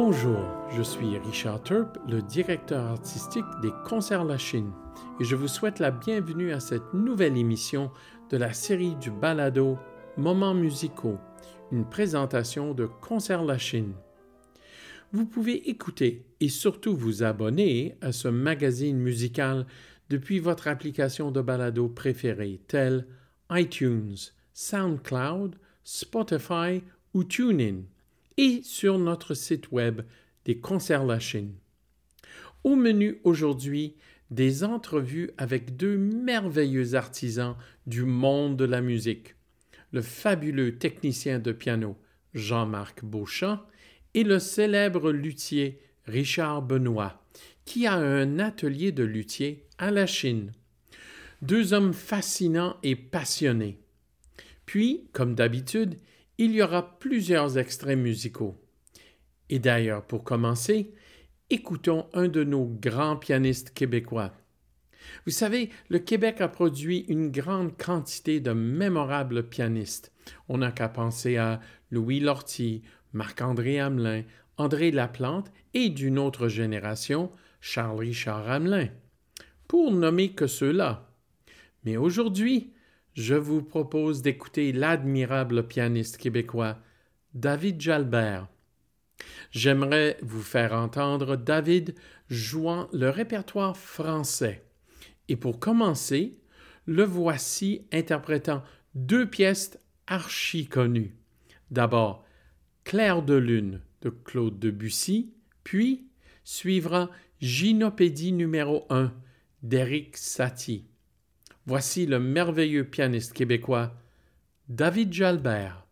Bonjour, je suis Richard Turp, le directeur artistique des Concerts La Chine, et je vous souhaite la bienvenue à cette nouvelle émission de la série du balado Moments musicaux, une présentation de Concerts La Chine. Vous pouvez écouter et surtout vous abonner à ce magazine musical depuis votre application de balado préférée, telle iTunes, SoundCloud, Spotify ou TuneIn, et sur notre site web des Concerts La Chine. Au menu aujourd'hui, des entrevues avec deux merveilleux artisans du monde de la musique, le fabuleux technicien de piano Jean-Marc Beauchamp et le célèbre luthier Richard Benoît, qui a un atelier de luthier à la Chine. Deux hommes fascinants et passionnés. Puis, comme d'habitude, il y aura plusieurs extraits musicaux. Et d'ailleurs, pour commencer, écoutons un de nos grands pianistes québécois. Vous savez, le Québec a produit une grande quantité de mémorables pianistes. On n'a qu'à penser à Louis Lortie, Marc-André Hamelin, André Laplante et d'une autre génération, Charles-Richard Hamelin. Pour nommer que ceux-là. Mais aujourd'hui, je vous propose d'écouter l'admirable pianiste québécois David Jalbert. J'aimerais vous faire entendre David jouant le répertoire français. Et pour commencer, le voici interprétant deux pièces archi connues. D'abord, Claire de lune de Claude Debussy, puis suivra Gynopédie numéro 1 d'Éric Satie. Voici le merveilleux pianiste québécois David Jalbert.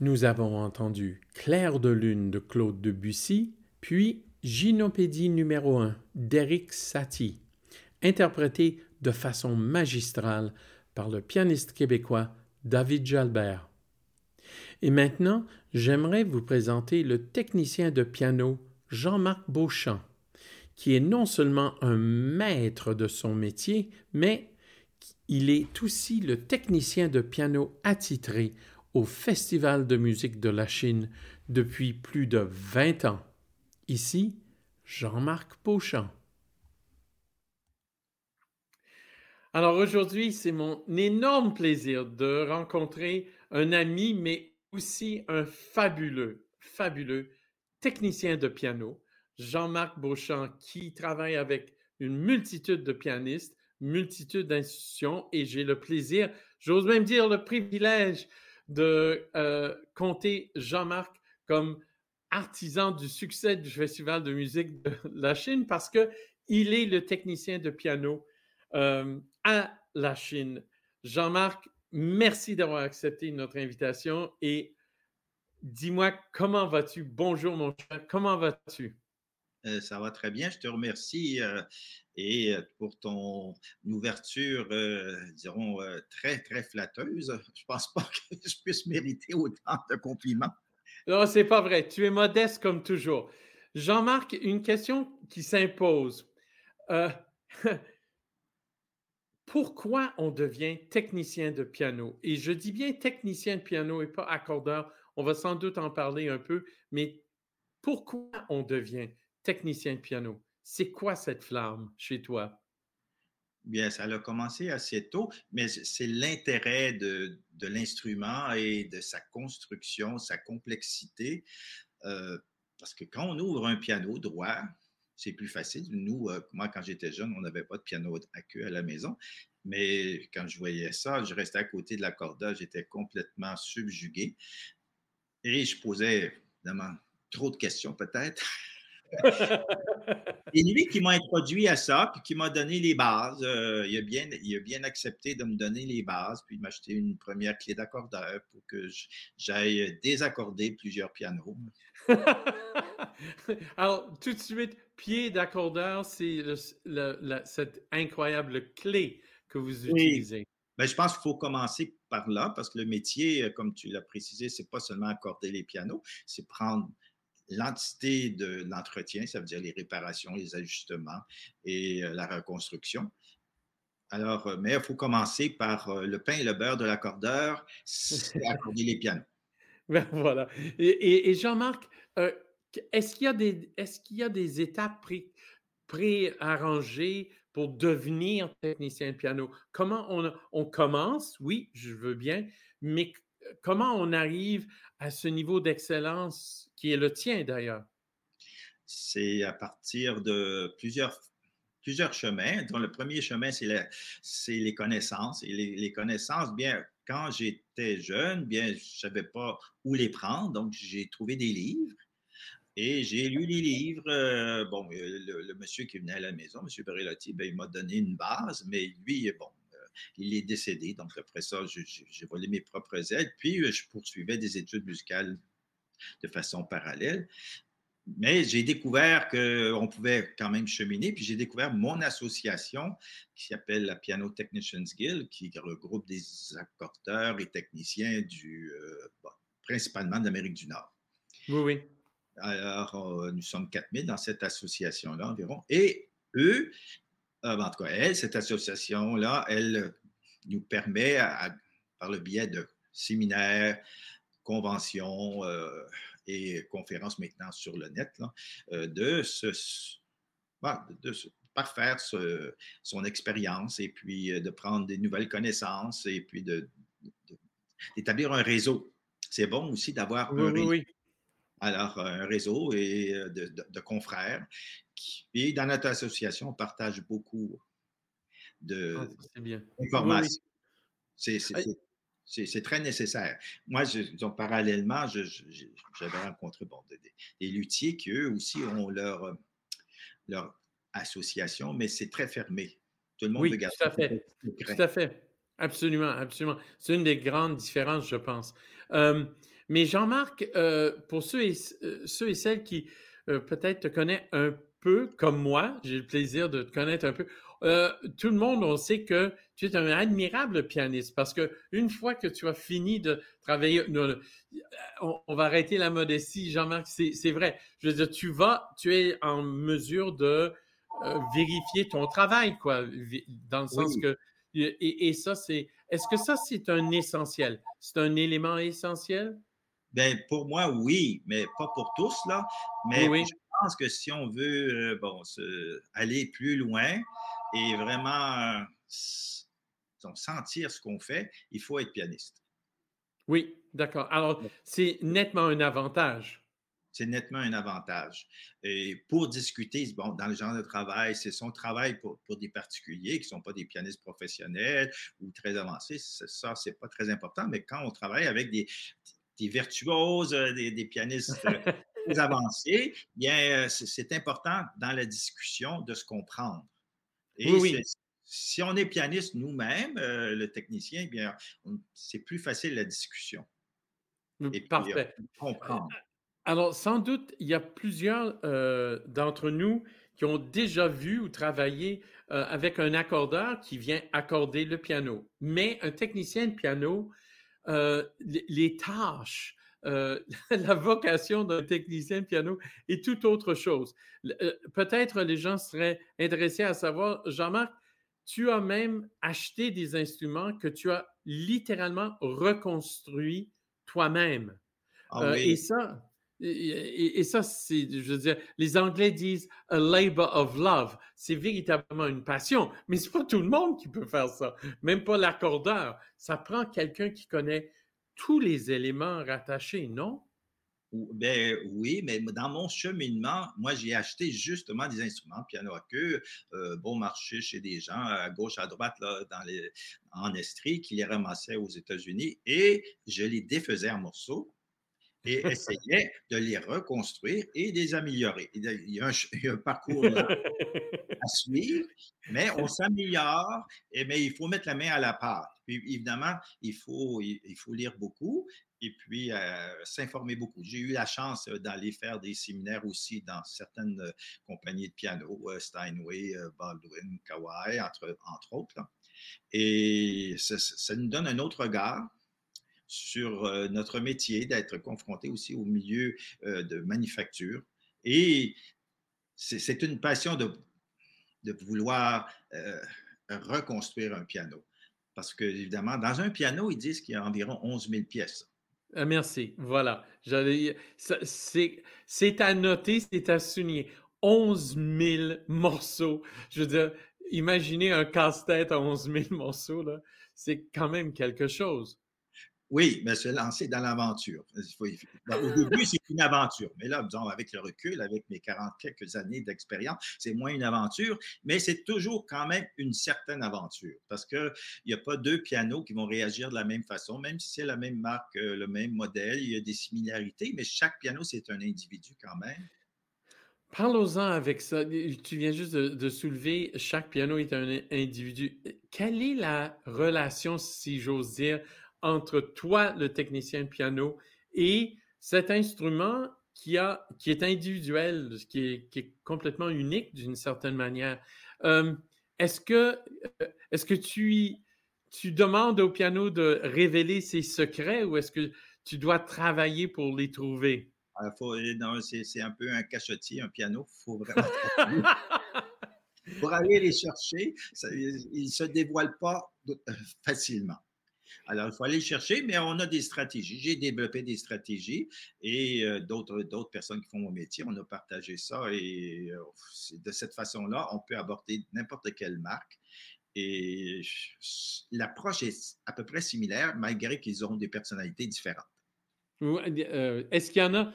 Nous avons entendu Clair de lune de Claude Debussy, puis Gynopédie numéro 1 d'Eric Satie, interprété de façon magistrale par le pianiste québécois David Jalbert. Et maintenant, j'aimerais vous présenter le technicien de piano Jean-Marc Beauchamp, qui est non seulement un maître de son métier, mais il est aussi le technicien de piano attitré au Festival de musique de la Chine depuis plus de 20 ans. Ici, Jean-Marc Beauchamp. Alors aujourd'hui, c'est mon énorme plaisir de rencontrer un ami, mais aussi un fabuleux, fabuleux technicien de piano, Jean-Marc Beauchamp, qui travaille avec une multitude de pianistes, multitude d'institutions, et j'ai le plaisir, j'ose même dire le privilège de euh, compter Jean-Marc comme artisan du succès du Festival de musique de la Chine parce que il est le technicien de piano euh, à la Chine. Jean-Marc, merci d'avoir accepté notre invitation et dis-moi comment vas-tu? Bonjour mon cher, comment vas-tu? Euh, ça va très bien, je te remercie euh, et pour ton ouverture, dirons, très, très flatteuse. Je pense pas que je puisse mériter autant de compliments. Non, c'est pas vrai. Tu es modeste comme toujours. Jean-Marc, une question qui s'impose. pourquoi on devient technicien de piano? Et je dis bien technicien de piano et pas accordeur. On va sans doute en parler un peu, mais pourquoi on devient technicien de piano? C'est quoi cette flamme chez toi? Bien, ça a commencé assez tôt, mais c'est l'intérêt de, l'instrument et de sa construction, sa complexité. Euh, parce que quand on ouvre un piano droit, c'est plus facile. Nous, euh, moi, quand j'étais jeune, on n'avait pas de piano à queue à la maison. Mais quand je voyais ça, je restais à côté de la corda, j'étais complètement subjugué. Et je posais évidemment trop de questions, peut-être. Et lui qui m'a introduit à ça, puis qui m'a donné les bases, euh, il, a bien, il a bien accepté de me donner les bases, puis m'acheter une première clé d'accordeur pour que j'aille désaccorder plusieurs pianos. Alors, tout de suite, pied d'accordeur, c'est cette incroyable clé que vous utilisez. Ben, je pense qu'il faut commencer par là, parce que le métier, euh, comme tu l'as précisé, c'est pas seulement accorder les pianos, c'est prendre l'entité de l'entretien, ça veut dire les réparations, les ajustements et euh, la reconstruction. Alors, euh, mais il faut commencer par le pain et le beurre de l'accordeur, c'est accorder les pianos. Ben, voilà. Et, Jean-Marc, est-ce qu'il y, a des, est qu'il y a des étapes pré-arrangées pour devenir technicien de piano? Comment on, on commence? Oui, je veux bien, mais comment on arrive à ce niveau d'excellence qui est le tien d'ailleurs? C'est à partir de plusieurs chemins. le premier chemin, c'est les connaissances. Et les, connaissances, bien, quand j'étais jeune, bien, je ne savais pas où les prendre, donc j'ai trouvé des livres. Et j'ai lu les livres. Euh, bon, euh, le, monsieur qui venait à la maison, M. Berelotti, ben, il m'a donné une base, mais lui, bon, euh, il est décédé. Donc, après ça, j'ai volé mes propres ailes. Puis, je poursuivais des études musicales de façon parallèle. Mais j'ai découvert qu'on pouvait quand même cheminer, puis j'ai découvert mon association qui s'appelle la Piano Technicians Guild, qui regroupe des accordeurs et techniciens du, principalement d'Amérique du Nord. Oui, oui. Alors, euh, nous sommes 4000 dans cette association-là environ. Et eux, euh, en tout cas, elle, cette association-là, elle nous permet, par le biais de séminaires, conventions euh, et conférences maintenant sur le net, de se, de parfaire son expérience et puis de prendre des nouvelles connaissances et puis d'établir un réseau. C'est bon aussi d'avoir un réseau. Oui, alors, un réseau et euh, de, confrères. Et dans notre association, on partage beaucoup d'informations. C'est très nécessaire. Moi, je, parallèlement, j'avais rencontré bon, des, luthiers qui, eux aussi, ont leur, leur association, mais c'est très fermé. Tout le monde oui, Tout à fait. Tout à fait. Absolument, absolument. C'est une des grandes différences, je pense. Euh, Mais Jean-Marc, euh, pour ceux et, euh, ceux et celles qui peut-être te connaissent un peu, comme moi, j'ai le plaisir de te connaître un peu, tout le monde, on sait que tu es un admirable pianiste parce que une fois que tu as fini de travailler, on, on va arrêter la modestie, Jean-Marc, c'est vrai. Je veux dire, tu vas, tu es en mesure de vérifier ton travail, quoi, dans le sens que et, ça, c'est. Est-ce que ça, c'est un essentiel? C'est un élément essentiel? Bien, pour moi, oui, mais pas pour tous, là. Mais je pense que si on veut euh, bon, aller plus loin et vraiment sentir ce qu'on fait, il faut être pianiste. Oui, d'accord. Alors, c'est nettement un avantage c'est nettement un avantage. Et pour discuter, bon, dans le genre de travail, c'est son travail pour, des particuliers qui ne sont pas des pianistes professionnels ou très avancés. Ça, c'est pas très important. Mais quand on travaille avec des, des virtuoses, euh, des, pianistes euh, avancés, bien, euh, c'est important dans la discussion de se comprendre. Et oui, si on est pianiste nous-mêmes, le technicien, bien, c'est plus facile la discussion. Et Parfait. comprendre. Alors, sans doute, il y a plusieurs euh, d'entre nous qui ont déjà vu ou travaillé euh, avec un accordeur qui vient accorder le piano. Mais un technicien de piano, euh, les, tâches, la vocation d'un technicien de piano est tout autre chose. Peut-être les gens seraient intéressés à savoir, Jean-Marc, tu as même acheté des instruments que tu as littéralement reconstruits toi-même. Ah et ça, et, ça, c'est, je veux dire, les Anglais disent a labor of love. C'est véritablement une passion, mais c'est pas tout le monde qui peut faire ça. Même pas l'accordeur. Ça prend quelqu'un qui connaît tous les éléments rattachés, non? Ben oui, mais dans mon cheminement, moi, j'ai acheté justement des instruments piano à queue, euh, bon marché chez des gens à gauche, à droite, là, dans les, en Estrie, qui les ramassaient aux États-Unis et je les défaisais en morceaux et essayait de les reconstruire et de les améliorer. Il y a un, parcours à suivre, mais on s'améliore, mais il faut mettre la main à la pâte. Puis évidemment, il faut, lire beaucoup et puis euh, s'informer beaucoup. J'ai eu la chance d'aller faire des séminaires aussi dans certaines compagnies de piano, euh, Steinway, euh, Baldwin, Kawai, entre, autres. Et ça, nous donne un autre regard sur euh, notre métier, d'être confronté aussi au milieu euh, de manufacture. Et c'est une passion de, vouloir euh, reconstruire un piano. Parce que, évidemment, dans un piano, ils disent qu'il y a environ 11 000 pièces. Ah, merci. Voilà. C'est à noter, c'est à souligner. 11 000 morceaux. Je veux dire, imaginez un casse-tête à 11 000 morceaux, c'est quand même quelque chose. Oui, mais se lancer dans l'aventure. Au début, c'est une aventure. Mais là, disons, avec le recul, avec mes 40 quelques années d'expérience, c'est moins une aventure, mais c'est toujours quand même une certaine aventure parce qu'il n'y a pas deux pianos qui vont réagir de la même façon, même si c'est la même marque, euh, le même modèle, il y a des similarités, mais chaque piano, c'est un individu quand même. Parlons-en avec ça. Tu viens juste de, de, soulever, chaque piano est un individu. Quelle est la relation, si j'ose dire, entre toi, le technicien de piano, et cet instrument qui, a, qui est individuel, qui est, qui est complètement unique d'une certaine manière. Euh, est-ce que, euh, que tu, tu demandes au piano de révéler ses secrets ou est-ce que tu dois travailler pour les trouver? Ah, c'est, un peu un cachotier, un piano. faut vraiment pour aller les chercher, ils ne se dévoilent pas euh, facilement. Alors, il faut aller chercher, mais on a des stratégies. J'ai développé des stratégies et euh, d'autres, personnes qui font mon métier, on a partagé ça et euh, de cette façon-là, on peut aborder n'importe quelle marque. Et l'approche est à peu près similaire, malgré qu'ils ont des personnalités différentes. Euh, est-ce qu'il y en a,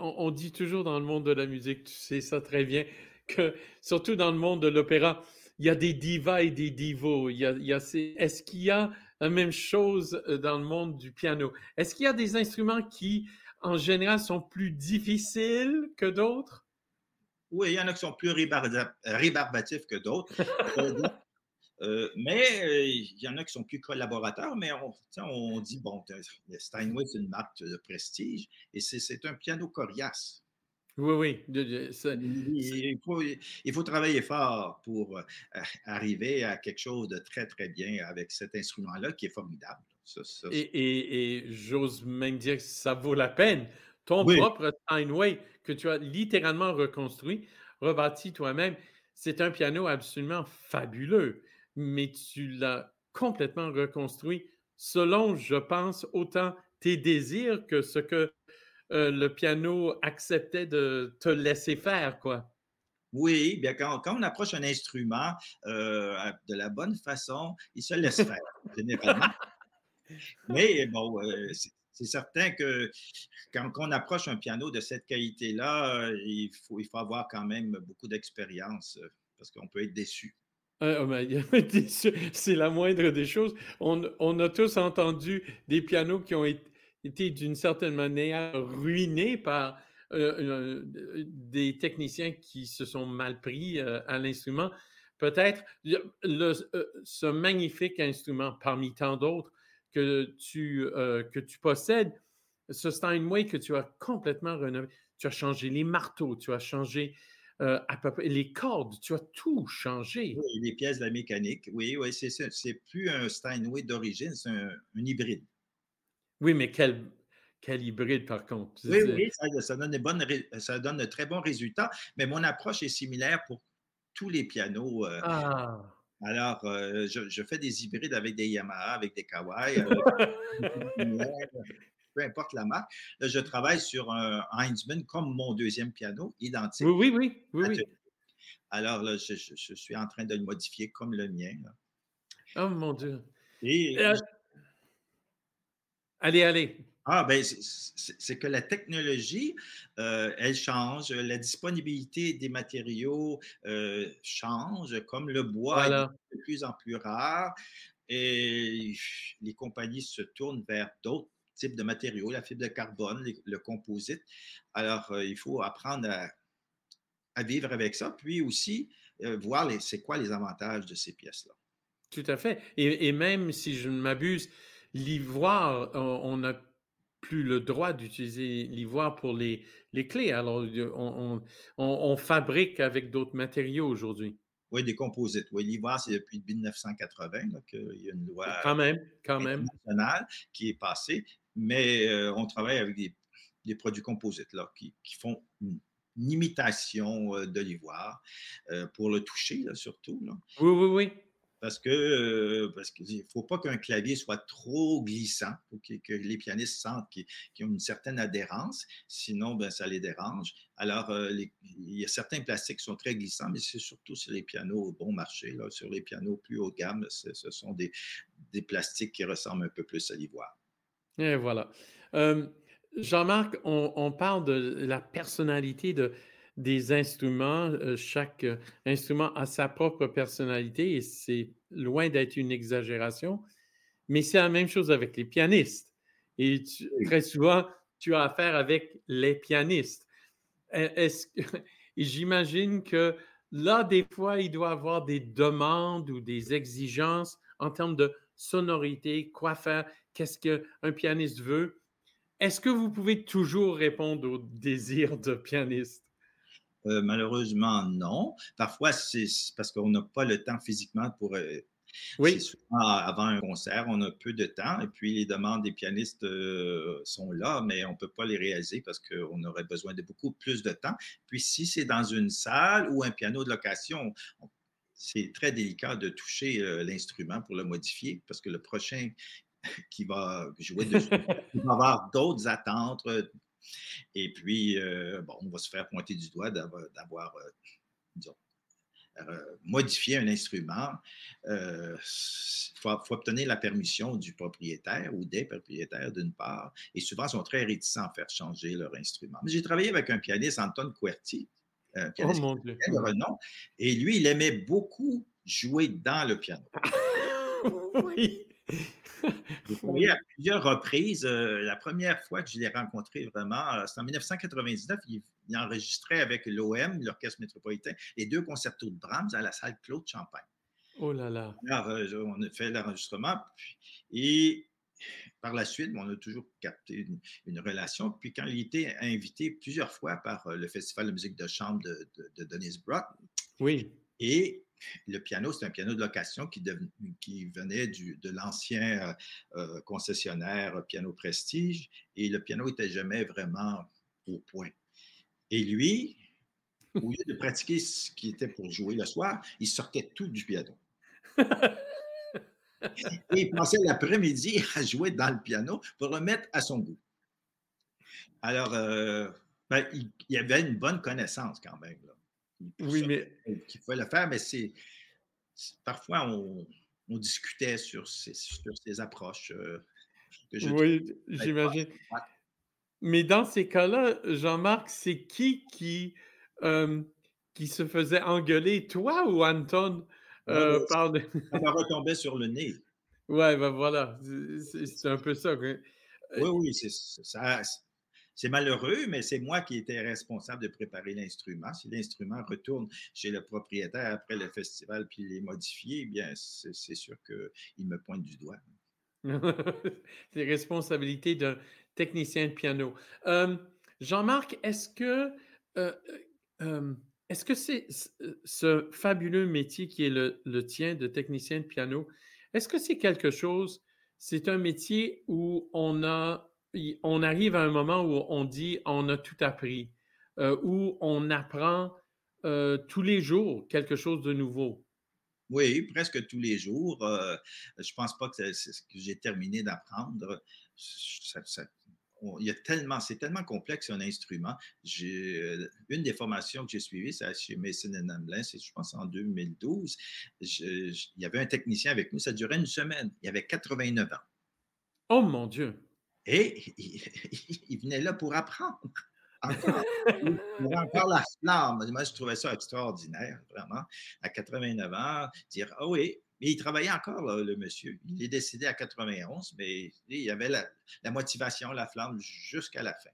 on, dit toujours dans le monde de la musique, tu sais ça très bien, que surtout dans le monde de l'opéra, il y a des divas et des divos. Il y a est-ce qu'il y a la même chose euh, dans le monde du piano. Est-ce qu'il y a des instruments qui, en général, sont plus difficiles que d'autres? Oui, il y en a qui sont plus rébarbatifs que d'autres. Euh, mais il y en a qui sont plus collaborateurs, mais on, on dit, bon, Steinway, c'est une marque de prestige et c'est un piano coriace. Oui, oui. il, faut, il, faut, travailler fort pour arriver à quelque chose de très, très bien avec cet instrument-là qui est formidable. et, j'ose même dire que ça vaut la peine. Ton propre Steinway que tu as littéralement reconstruit, rebâti toi-même, c'est un piano absolument fabuleux, mais tu l'as complètement reconstruit selon, je pense, autant tes désirs que ce que euh, le piano acceptait de te laisser faire, quoi. Oui, bien quand, on approche un instrument euh, de la bonne façon, il se laisse faire, généralement. Mais bon, euh, c'est certain que quand, on approche un piano de cette qualité-là, il faut, il faut avoir quand même beaucoup d'expérience parce qu'on peut être déçu. Ah, c'est la moindre des choses. On, on, a tous entendu des pianos qui ont été été d'une certaine manière ruiné par euh, euh, des techniciens qui se sont mal pris euh, à l'instrument. Peut-être ce magnifique instrument parmi tant d'autres que tu, que tu possèdes, ce Steinway que tu as complètement rénové. Tu as changé les marteaux, tu as changé les cordes, tu as tout changé. Oui, les pièces de la mécanique. Oui, oui, c'est plus un Steinway d'origine, c'est un, hybride. Oui, mais quel, quel hybride, par contre. Oui, oui, ça, donne ça donne de très bons résultats, mais mon approche est similaire pour tous les pianos. Euh. Ah. Alors, euh, je, fais des hybrides avec des Yamaha, avec des Kawai, peu importe la marque. je travaille sur un Heinzmann comme mon deuxième piano, identique. Oui, oui, oui. oui, Alors, là, je, suis en train de le modifier comme le mien. Oh, mon Dieu. Euh, allez, allez. Ah, ben, c'est que la technologie, euh, elle change, la disponibilité des matériaux euh, change, comme le bois est de plus en plus rare, et les compagnies se tournent vers d'autres types de matériaux, la fibre de carbone, le composite. Alors, euh, il faut apprendre à, vivre avec ça, puis aussi voir c'est quoi les avantages de ces pièces-là. Tout à fait. Et, et, même si je ne m'abuse, l'ivoire, on a plus le droit d'utiliser l'ivoire pour les, les, clés. Alors, on, on, fabrique avec d'autres matériaux aujourd'hui. Oui, des composites. Oui, l'ivoire, c'est depuis 1980 qu'il y a une loi quand même, quand même. nationale qui est passée, mais euh, on travaille avec des, des produits composites là, qui, qui font une, imitation euh, de l'ivoire euh, pour le toucher, surtout. Là. Oui, oui, oui parce que euh, parce faut pas qu'un clavier soit trop glissant, pour que, les pianistes sentent qu'ils ont une certaine adhérence, sinon ben, ça les dérange. Alors, euh, il y a certains plastiques qui sont très glissants, mais c'est surtout sur les pianos bon marché, sur les pianos plus haut de gamme, ce sont des, plastiques qui ressemblent un peu plus à l'ivoire. Et voilà. Euh, Jean-Marc, on, parle de la personnalité de, des instruments. Euh, chaque euh, instrument a sa propre personnalité et c'est loin d'être une exagération. Mais c'est la même chose avec les pianistes. Et très souvent, tu as affaire avec les pianistes. E, j'imagine que là, des fois, il doit y avoir des demandes ou des exigences en termes de sonorité, quoi faire, qu'est-ce qu'un pianiste veut. Est-ce que vous pouvez toujours répondre aux désirs de pianiste? Euh, malheureusement, non. Parfois, c'est parce qu'on n'a pas le temps physiquement pour. Euh, oui. avant un concert, on a peu de temps et puis les demandes des pianistes euh, sont là, mais on ne peut pas les réaliser parce qu'on aurait besoin de beaucoup plus de temps. Puis si c'est dans une salle ou un piano de location, c'est très délicat de toucher l'instrument pour le modifier parce que le prochain qui va jouer dessus, il va avoir d'autres attentes, et puis, euh, bon, on va se faire pointer du doigt d'avoir, euh, euh, modifié un instrument. Il faut, obtenir la permission du propriétaire ou des propriétaires, d'une part. Et souvent, ils sont très réticents à faire changer leur instrument. j'ai travaillé avec un pianiste, Anton Querti, un oh, pianiste de renom, et lui, il aimait beaucoup jouer dans le piano. oui. Travaillé à plusieurs reprises. Euh, la première fois que je l'ai rencontré vraiment, euh, c'est en 1999. Il, enregistrait avec l'OM, l'Orchestre métropolitain, les deux concertos de Brahms à la salle Claude Champagne. Oh là là. Alors, on a fait l'enregistrement et par la suite, on a toujours capté une, relation. Puis quand il était invité plusieurs fois par le Festival de musique de chambre de, de, Denise Brock. Oui. Et le piano, c'est un piano de location qui, venait de l'ancien concessionnaire Piano Prestige. Et le piano n'était jamais vraiment au point. Et lui, au lieu de pratiquer ce qui était pour jouer le soir, il sortait tout du piano. Et il passait l'après-midi à jouer dans le piano pour le mettre à son goût. Alors, euh, ben, il, avait une bonne connaissance quand même. Oui, mais. Qu'il fallait le faire, mais c'est. Parfois, on, discutait sur ces, sur ces approches. Euh, oui, j'imagine. Mais dans ces cas-là, Jean-Marc, c'est qui qui, euh, qui se faisait engueuler, toi ou Anton? Euh, Ça va retomber sur le nez. Ouais, ben voilà, c'est un peu ça. Oui, oui, c'est malheureux, mais c'est moi qui étais responsable de préparer l'instrument. Si l'instrument retourne chez le propriétaire après le festival puis il est modifié, eh bien, c'est sûr qu'il me pointe du doigt. c'est responsabilité d'un technicien de piano. Euh, Jean-Marc, est-ce que euh, euh, est-ce que c'est ce fabuleux métier qui est le, tien de technicien de piano, est-ce que c'est quelque chose, c'est un métier où on a, on arrive à un moment où on dit on a tout appris, euh, où on apprend euh, tous les jours quelque chose de nouveau? Oui, presque tous les jours. Euh, je ne pense pas que c'est ce que j'ai terminé d'apprendre. Ça, il y a tellement, c'est tellement complexe un instrument. Une des formations que j'ai suivies, c'est chez Mason Amblin, c'est je pense en 2012. il y avait un technicien avec nous, ça durait une semaine. Il avait 89 ans. Oh mon Dieu! Et il, venait là pour apprendre. Encore, il avait encore la flamme. Moi, je trouvais ça extraordinaire, vraiment. À 89 ans, dire Ah oui, mais il travaillait encore, le monsieur. Il est décédé à 91, mais il avait la, motivation, la flamme jusqu'à la fin.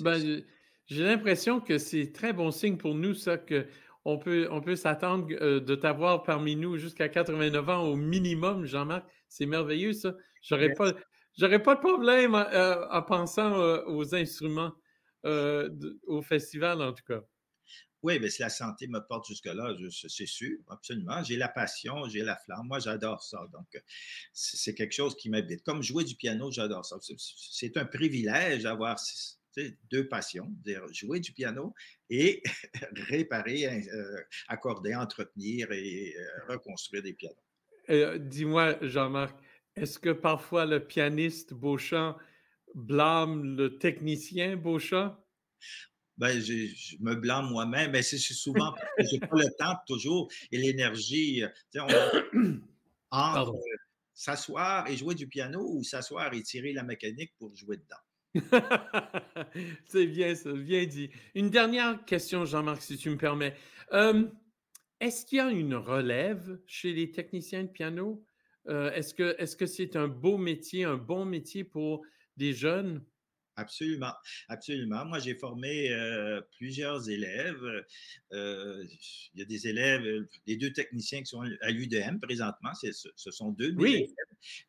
Ben, j'ai l'impression que c'est très bon signe pour nous, ça, qu'on peut, on peut s'attendre euh, de t'avoir parmi nous jusqu'à 89 ans au minimum, Jean-Marc. C'est merveilleux, ça. J'aurais pas, j'aurais pas de problème euh, en pensant euh, aux instruments au festival, en tout cas. Oui, mais si la santé me porte jusque-là, c'est sûr, absolument. J'ai la passion, j'ai la flamme. Moi, j'adore ça. Donc, c'est quelque chose qui m'habite. Comme jouer du piano, j'adore ça. C'est un privilège d'avoir deux passions, dire jouer du piano et réparer, euh, accorder, entretenir et euh, reconstruire des pianos. Euh, dis-moi, Jean-Marc, est-ce que parfois le pianiste Beauchamp blâme le technicien Beauchamp? ben, je, me blâme moi-même, mais c'est souvent parce que j'ai pas le temps toujours et l'énergie. Euh, entre s'asseoir et jouer du piano ou s'asseoir et tirer la mécanique pour jouer dedans. c'est bien ça, bien dit. Une dernière question, Jean-Marc, si tu me permets. Euh, est-ce qu'il y a une relève chez les techniciens de piano? Euh, est-ce que est-ce que c'est un beau métier, un bon métier pour des jeunes? Absolument, absolument. Moi, j'ai formé euh, plusieurs élèves. Euh, il y a des élèves, les deux techniciens qui sont à l'UDM présentement, ce sont deux oui. élèves.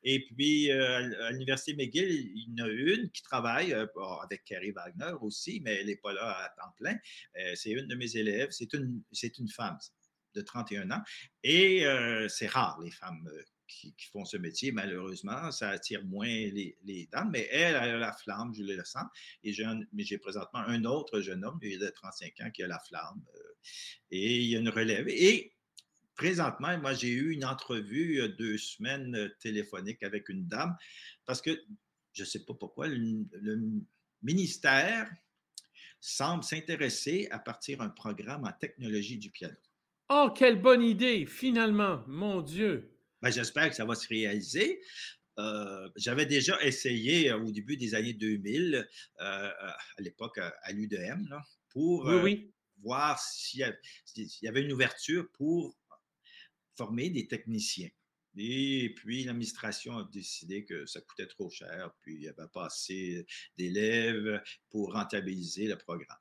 Et puis, euh, à l'Université McGill, il y en a une qui travaille avec Carrie Wagner aussi, mais elle n'est pas là à temps plein. c'est une de mes élèves. C'est une, c'est une femme de 31 ans. Et c'est rare, les femmes qui, font ce métier, malheureusement, ça attire moins les, les dames, mais elle, a la flamme, je le sens. Et j'ai mais j'ai présentement un autre jeune homme, il de 35 ans, qui a la flamme. Euh, et il y a une relève. Et présentement, moi, j'ai eu une entrevue deux semaines euh, téléphonique avec une dame, parce que je ne sais pas pourquoi, le, ministère semble s'intéresser à partir d'un programme en technologie du piano. Oh, quelle bonne idée, finalement, mon Dieu. Ben, j'espère que ça va se réaliser. Euh, j'avais déjà essayé euh, au début des années 2000, euh, à l'époque à, l'UDM, pour voir s'il y, avait une ouverture pour former des techniciens. Et puis, l'administration a décidé que ça coûtait trop cher, puis il n'y avait pas assez d'élèves pour rentabiliser le programme.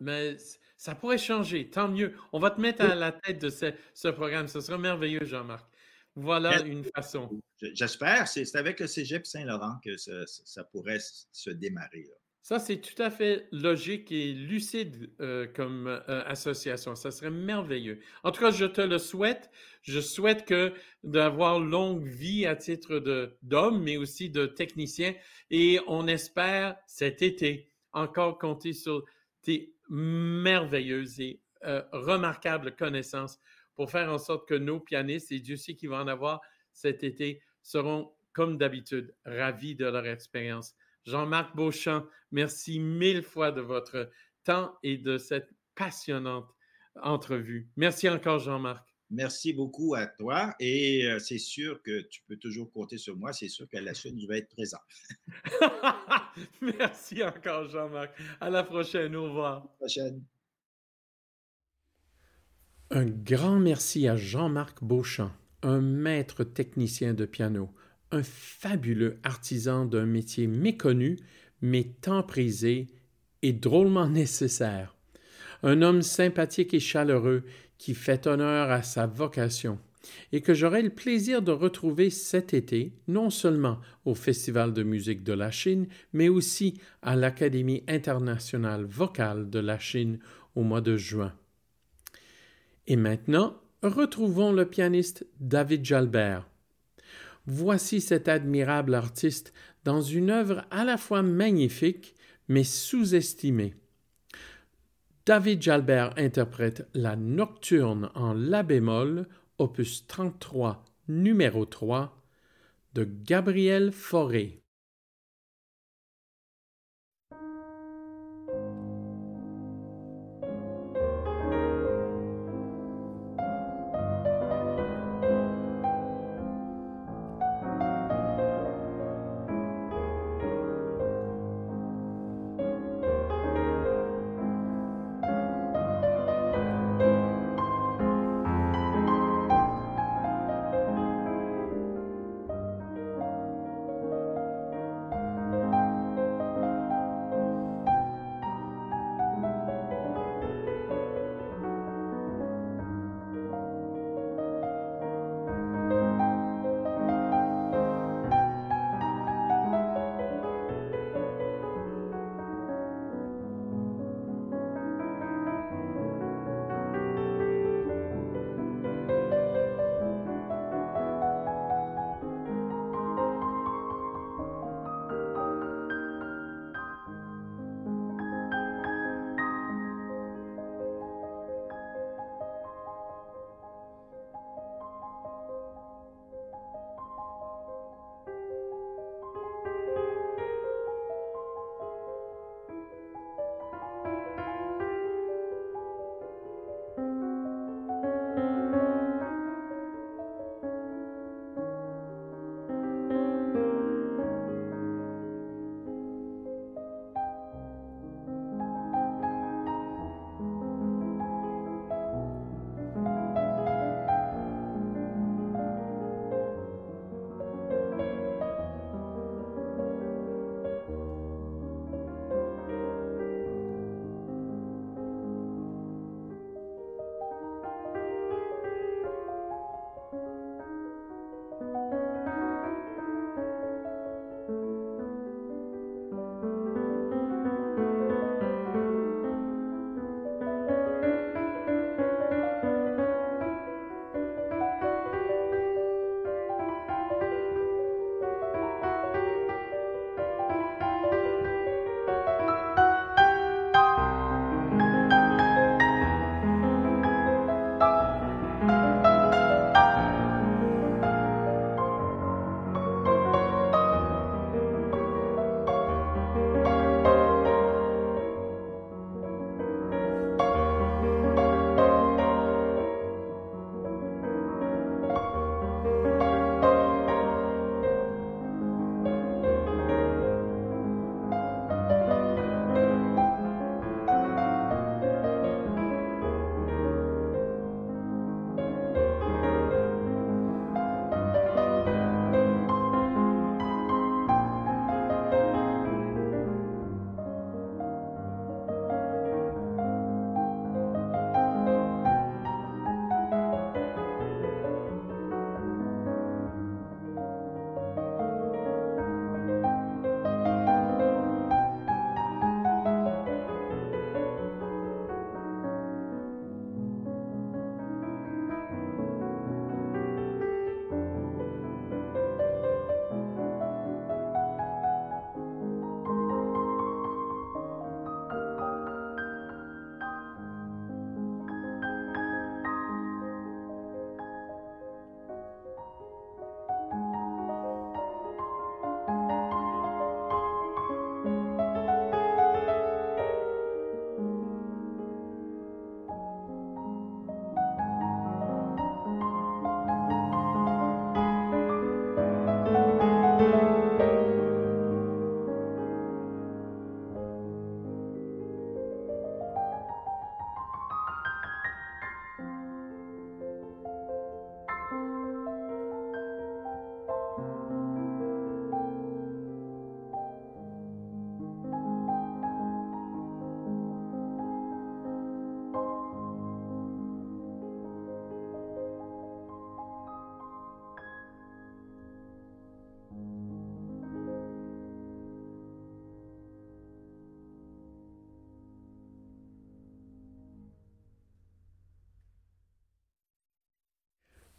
Mais ça pourrait changer, tant mieux. On va te mettre à la tête de ce, programme. Ce sera merveilleux, Jean-Marc. Voilà une façon. J'espère. C'est avec le Cégep Saint-Laurent que ça, pourrait se démarrer. Ça, c'est tout à fait logique et lucide euh, comme euh, association. Ça serait merveilleux. En tout cas, je te le souhaite. Je souhaite que d'avoir longue vie à titre d'homme, mais aussi de technicien. Et on espère cet été encore compter sur tes merveilleuses et euh, remarquables connaissances pour faire en sorte que nos pianistes, et Dieu sait qu'ils vont en avoir cet été, seront, comme d'habitude, ravis de leur expérience. Jean-Marc Beauchamp, merci mille fois de votre temps et de cette passionnante entrevue. Merci encore, Jean-Marc. Merci beaucoup à toi et euh, c'est sûr que tu peux toujours compter sur moi. C'est sûr qu'à la suite, je vais être présent. Merci encore, Jean-Marc. À la prochaine. Au revoir. À la prochaine. Un grand merci à Jean-Marc Beauchamp, un maître technicien de piano, un fabuleux artisan d'un métier méconnu, mais tant prisé et drôlement nécessaire. Un homme sympathique et chaleureux qui fait honneur à sa vocation et que j'aurai le plaisir de retrouver cet été, non seulement au Festival de musique de la Chine, mais aussi à l'Académie internationale vocale de la Chine au mois de juin. Et maintenant, retrouvons le pianiste David Jalbert, Voici cet admirable artiste dans une œuvre à la fois magnifique mais sous-estimée. David Jalbert interprète la Nocturne en La bémol, opus 33, numéro 3, de Gabriel Fauré.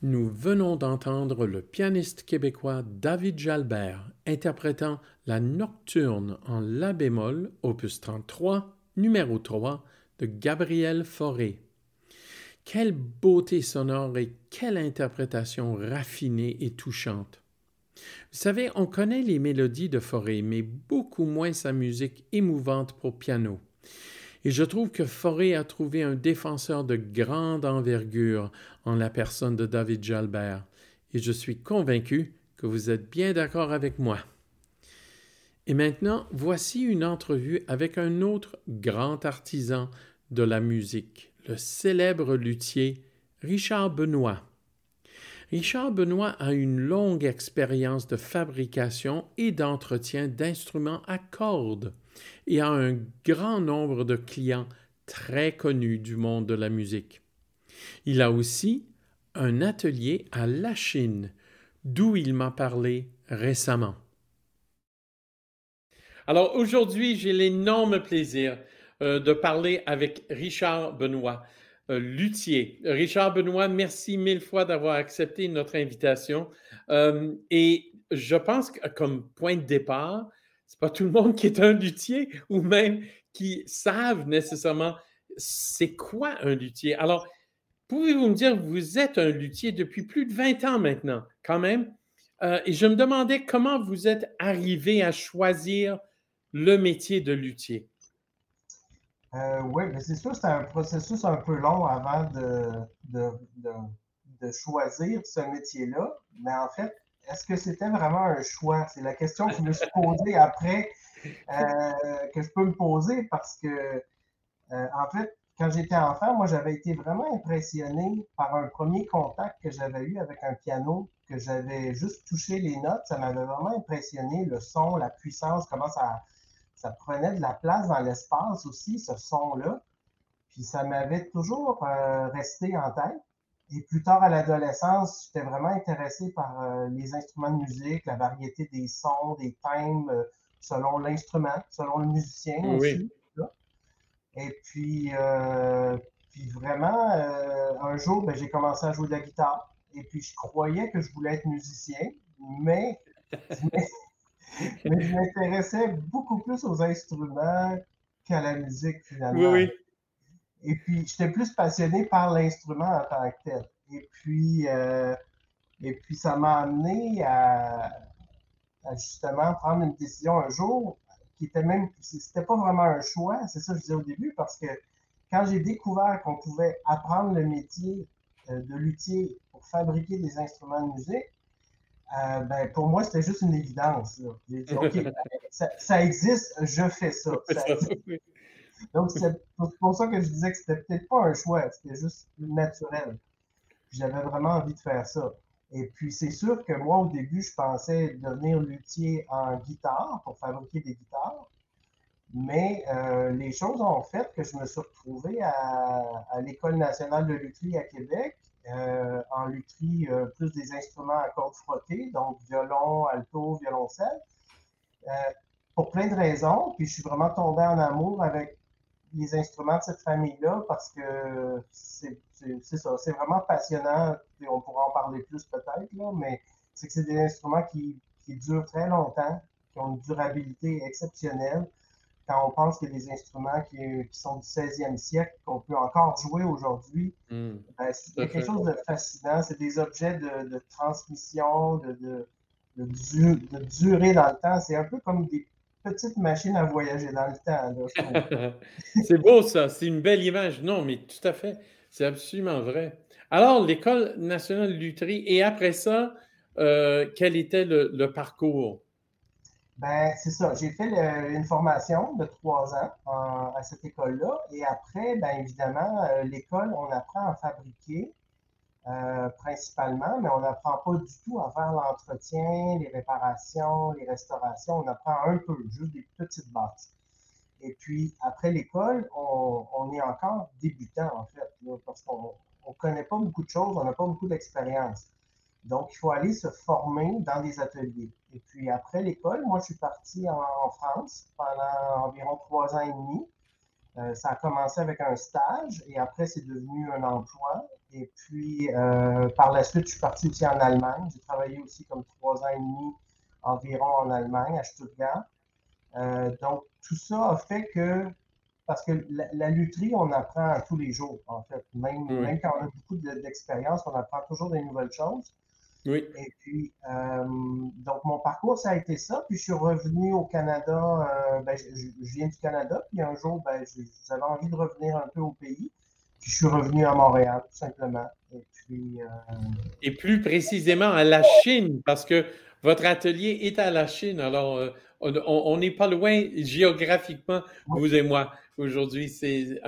Nous venons d'entendre le pianiste québécois David Jalbert interprétant la Nocturne en La bémol, opus 33, numéro 3, de Gabriel Fauré. Quelle beauté sonore et quelle interprétation raffinée et touchante. Vous savez, on connaît les mélodies de Fauré, mais beaucoup moins sa musique émouvante pour piano. Et je trouve que Forêt a trouvé un défenseur de grande envergure en la personne de David Jalbert, et je suis convaincu que vous êtes bien d'accord avec moi. Et maintenant, voici une entrevue avec un autre grand artisan de la musique, le célèbre luthier Richard Benoît. Richard Benoît a une longue expérience de fabrication et d'entretien d'instruments à cordes et a un grand nombre de clients très connus du monde de la musique. Il a aussi un atelier à La Chine, d'où il m'a parlé récemment. Alors aujourd'hui, j'ai l'énorme plaisir euh, de parler avec Richard Benoît, euh, luthier. Richard Benoît, merci mille fois d'avoir accepté notre invitation. Euh, et je pense que comme point de départ, c'est pas tout le monde qui est un luthier ou même qui savent nécessairement c'est quoi un luthier. Alors, pouvez-vous me dire, vous êtes un luthier depuis plus de 20 ans maintenant, quand même, euh, et je me demandais comment vous êtes arrivé à choisir le métier de luthier. Euh, oui, mais c'est sûr, c'est un processus un peu long avant de, de, de choisir ce métier-là. Mais en fait, est-ce que c'était vraiment un choix? C'est la question que je me suis posée après, euh, que je peux me poser parce que, en fait, quand j'étais enfant, moi, j'avais été vraiment impressionné par un premier contact que j'avais eu avec un piano, que j'avais juste touché les notes. Ça m'avait vraiment impressionné, le son, la puissance, comment ça, ça prenait de la place dans l'espace aussi, ce son-là. Puis ça m'avait toujours euh, resté en tête. Et plus tard à l'adolescence, j'étais vraiment intéressé par euh, les instruments de musique, la variété des sons, des thèmes, euh, selon l'instrument, selon le musicien aussi. Et puis, euh, puis vraiment, un jour, ben, j'ai commencé à jouer de la guitare. Et puis, je croyais que je voulais être musicien, mais, mais, mais je m'intéressais beaucoup plus aux instruments qu'à la musique, finalement. Oui, oui. Et puis, j'étais plus passionné par l'instrument en tant que tel. Et puis, euh, et puis ça m'a amené à, justement prendre une décision un jour qui était même, c'était pas vraiment un choix, c'est ça que je disais au début, parce que quand j'ai découvert qu'on pouvait apprendre le métier euh, de luthier pour fabriquer des instruments de musique, euh, ben, pour moi, c'était juste une évidence. J'ai dit, OK, ça, existe, je fais ça. ça donc, c'est pour ça que je disais que c'était peut-être pas un choix, c'était juste naturel. J'avais vraiment envie de faire ça. Et puis, c'est sûr que moi, au début, je pensais devenir luthier en guitare pour fabriquer des guitares. Mais euh, les choses ont fait que je me suis retrouvé à, l'École nationale de lutherie à Québec, euh, en lutherie euh, plus des instruments à cordes frottées, donc violon, alto, violoncelle, pour plein de raisons. Puis je suis vraiment tombé en amour avec les instruments de cette famille-là parce que c'est ça, c'est vraiment passionnant. On pourra en parler plus peut-être, mais c'est que c'est des instruments qui, qui, durent très longtemps, qui ont une durabilité exceptionnelle. Quand on pense a des instruments qui, qui sont du 16e siècle, qu'on peut encore jouer aujourd'hui, hmm. ben, c'est quelque chose de fascinant. C'est des objets de, de transmission, de, de, de, durée dans le temps. C'est un peu comme des petite machine à voyager dans le temps. c'est beau ça, c'est une belle image. Non, mais tout à fait, c'est absolument vrai. Alors, l'École nationale de lutherie, et après ça, euh, quel était le, parcours? Ben, c'est ça. J'ai fait une formation de trois ans à cette école-là. Et après, ben, évidemment, euh, l'école, on apprend à fabriquer, euh, principalement, mais on n'apprend pas du tout à faire l'entretien, les réparations, les restaurations. On apprend un peu, juste des petites bases. Et puis, après l'école, on, est encore débutant, en fait, parce qu'on ne connaît pas beaucoup de choses, on n'a pas beaucoup d'expérience. Donc, il faut aller se former dans des ateliers. Et puis, après l'école, moi, je suis parti en, France pendant environ trois ans et demi. Euh, ça a commencé avec un stage et après, c'est devenu un emploi Et puis, euh, par la suite, je suis parti aussi en Allemagne. J'ai travaillé aussi comme trois ans et demi environ en Allemagne, à Stuttgart. Euh, donc, tout ça a fait que, parce que la, la, lutherie, on apprend tous les jours, en fait. Même, même quand on a beaucoup d'expérience, on apprend toujours des nouvelles choses. Oui. Et puis, euh, donc, mon parcours, ça a été ça. Puis, je suis revenu au Canada. Euh, ben, je, je, viens du Canada. Puis, un jour, ben, j'avais envie de revenir un peu au pays. Puis, je suis revenu à Montréal, tout simplement. Et puis. Euh... Et plus précisément à la Chine, parce que votre atelier est à la Chine. Alors, on n'est pas loin géographiquement, vous et moi, aujourd'hui. C'est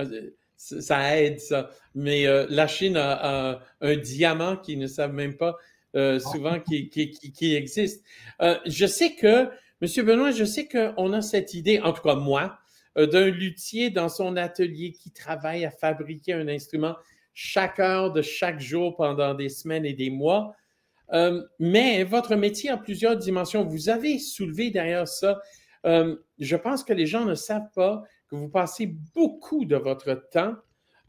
ça aide, ça. Mais euh, la Chine a, a, un diamant qu'ils ne savent même pas euh, souvent qui, qui, qui, existe. Euh, je sais que, Monsieur Benoît, je sais qu'on a cette idée, en tout cas moi, euh, d'un luthier dans son atelier qui travaille à fabriquer un instrument chaque heure de chaque jour pendant des semaines et des mois. Euh, mais votre métier a plusieurs dimensions. Vous avez soulevé derrière ça. Euh, je pense que les gens ne savent pas que vous passez beaucoup de votre temps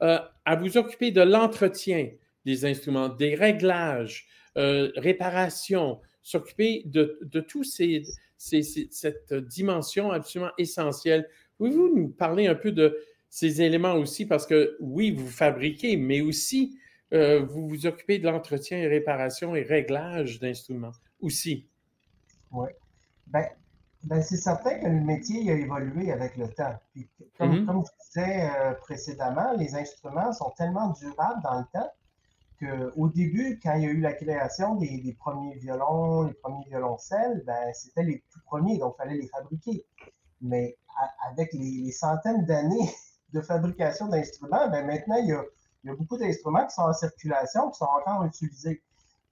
euh, à vous occuper de l'entretien des instruments, des réglages, euh, réparation, s'occuper de, de ces, ces, cette dimension absolument essentielle. Pouvez-vous nous parler un peu de ces éléments aussi? Parce que oui, vous fabriquez, mais aussi euh, vous vous occupez de l'entretien et réparation et réglage d'instruments aussi. Oui. Ben, ben c'est certain que le métier a évolué avec le temps. Puis, comme, mm -hmm. comme je disais euh, précédemment, les instruments sont tellement durables dans le temps au début, quand il y a eu la création des, des premiers violons, les premiers violoncelles, ben, c'était les tout premiers, donc il fallait les fabriquer. Mais à, avec les, les centaines d'années de fabrication d'instruments, ben, maintenant, il y, a, il y a beaucoup d'instruments qui sont en circulation, qui sont encore utilisés.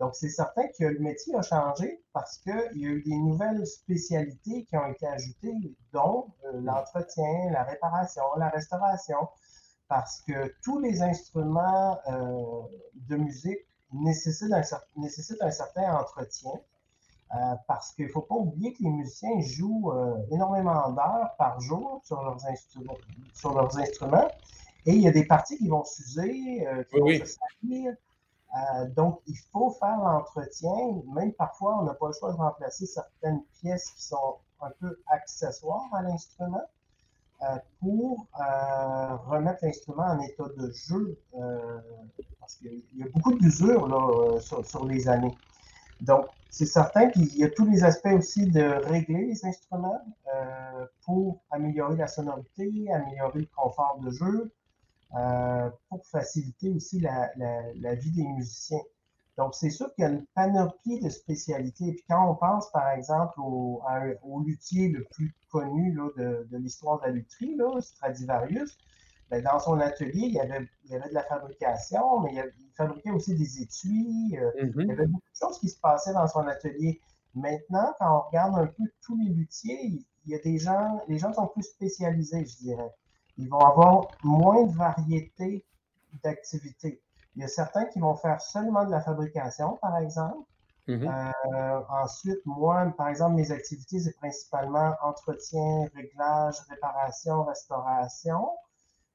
Donc, c'est certain que le métier a changé parce qu'il y a eu des nouvelles spécialités qui ont été ajoutées, dont euh, l'entretien, la réparation, la restauration parce que tous les instruments euh, de musique nécessitent un, nécessitent un certain entretien. Euh, parce qu'il ne faut pas oublier que les musiciens jouent énormément d'heures par jour sur leurs, instruments, sur leurs instruments. Et il y a des parties qui vont s'user, qui oui. vont se salir. Donc, il faut faire l'entretien. Même parfois, on n'a pas le choix de remplacer certaines pièces qui sont un peu accessoires à l'instrument. Euh, pour euh, remettre l'instrument en état de jeu, euh, parce qu'il y a beaucoup d'usure sur, sur, les années. Donc, c'est certain qu'il y a tous les aspects aussi de régler les instruments pour améliorer la sonorité, améliorer le confort de jeu, pour faciliter aussi la, la, la vie des musiciens. Donc, c'est sûr qu'il y a une panoplie de spécialités. Et puis, quand on pense, par exemple, au, à, au luthier le plus connu là, de, de l'histoire de la lutherie, là, Stradivarius, bien, dans son atelier, il y, avait, il y avait de la fabrication, mais il, avait, il fabriquait aussi des étuis. Euh, mm -hmm. Il y avait beaucoup de choses qui se passaient dans son atelier. Maintenant, quand on regarde un peu tous les luthiers, il y a des gens, les gens sont plus spécialisés, je dirais. Ils vont avoir moins de variété d'activités. Il y a certains qui vont faire seulement de la fabrication, par exemple. Mm -hmm. euh, ensuite, moi, par exemple, mes activités, c'est principalement entretien, réglage, réparation, restauration.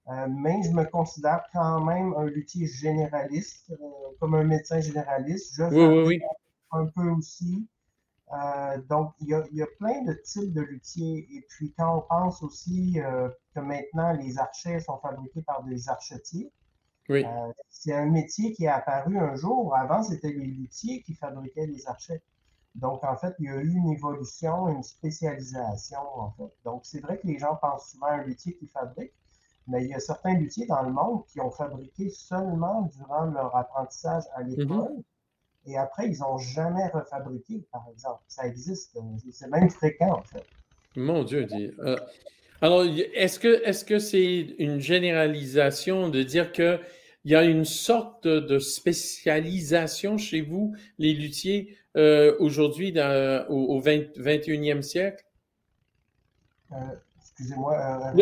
Euh, mais je me considère quand même un luthier généraliste, euh, comme un médecin généraliste. Je oui, oui, oui. un peu aussi. Euh, donc, il y, a, il y, a, plein de types de luthiers. Et puis, quand on pense aussi euh, que maintenant, les archets sont fabriqués par des archetiers, oui. Euh, c'est un métier qui est apparu un jour. Avant, c'était les luthiers qui fabriquaient les archets. Donc, en fait, il y a eu une évolution, une spécialisation, en fait. Donc, c'est vrai que les gens pensent souvent à un luthier qui fabrique, mais il y a certains luthiers dans le monde qui ont fabriqué seulement durant leur apprentissage à l'école. Mm -hmm. Et après, ils n'ont jamais refabriqué, par exemple. Ça existe. C'est même fréquent, en fait. Mon Dieu, dit. Euh, alors, est-ce que est-ce que c'est une généralisation de dire que il y a une sorte de spécialisation chez vous, les luthiers, euh, aujourd'hui au, au 20, 21e siècle? Euh, Excusez-moi.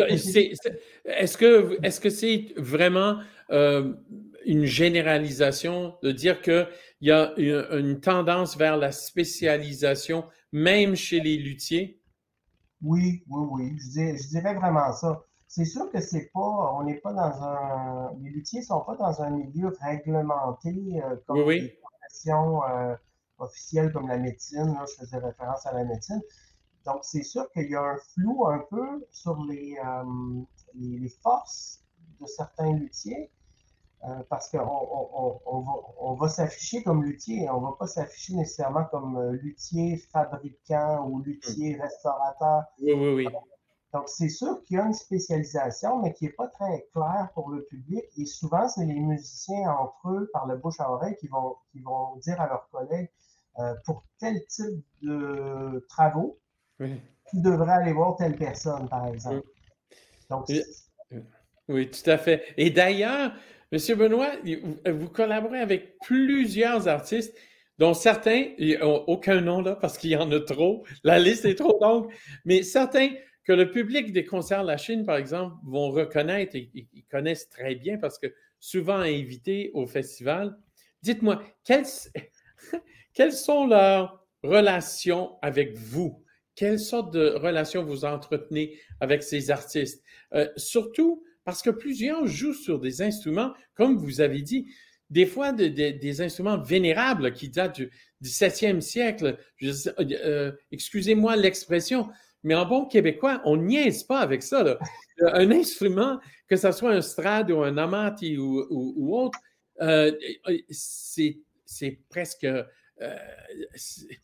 Est-ce que est-ce que c'est vraiment une généralisation de dire qu'il y a une, tendance vers la spécialisation, même chez les luthiers? Oui, oui, oui. Je dirais, je dirais vraiment ça. c'est sûr que c'est pas, on n'est pas dans un, les luthiers sont pas dans un milieu réglementé euh, comme oui, les professions euh, officielles comme la médecine. Là, je faisais référence à la médecine. Donc, c'est sûr qu'il y a un flou un peu sur les, euh, les, les forces de certains luthiers. Euh, parce qu'on on, on, va, on va s'afficher comme luthier, on ne va pas s'afficher nécessairement comme euh, luthier fabricant ou luthier restaurateur. Oui, oui, oui. Donc, c'est sûr qu'il y a une spécialisation, mais qui n'est pas très claire pour le public. Et souvent, c'est les musiciens entre eux, par le bouche à oreille, qui vont, qui vont dire à leurs collègues, euh, pour tel type de travaux, Oui. tu devrais aller voir telle personne, par exemple. Donc, Oui. c'est- Oui, tout à fait. Et d'ailleurs, Monsieur Benoît, vous collaborez avec plusieurs artistes, dont certains, aucun nom là, parce qu'il y en a trop. La liste est trop longue, mais certains que le public des concerts La Chine, par exemple, vont reconnaître et ils connaissent très bien parce que souvent invités au festival. Dites-moi, quelles, quelles sont leurs relations avec vous? Quelle sorte de relations vous entretenez avec ces artistes? Euh, surtout parce que plusieurs jouent sur des instruments, comme vous avez dit, des fois de- de- des instruments vénérables qui datent du, du 7e siècle. Sais- euh, Excusez-moi l'expression, mais en bon québécois, on niaise pas avec ça. là. Un instrument, que ce soit un strad ou un amati ou, autre, euh, c'est presque... euh, c'est-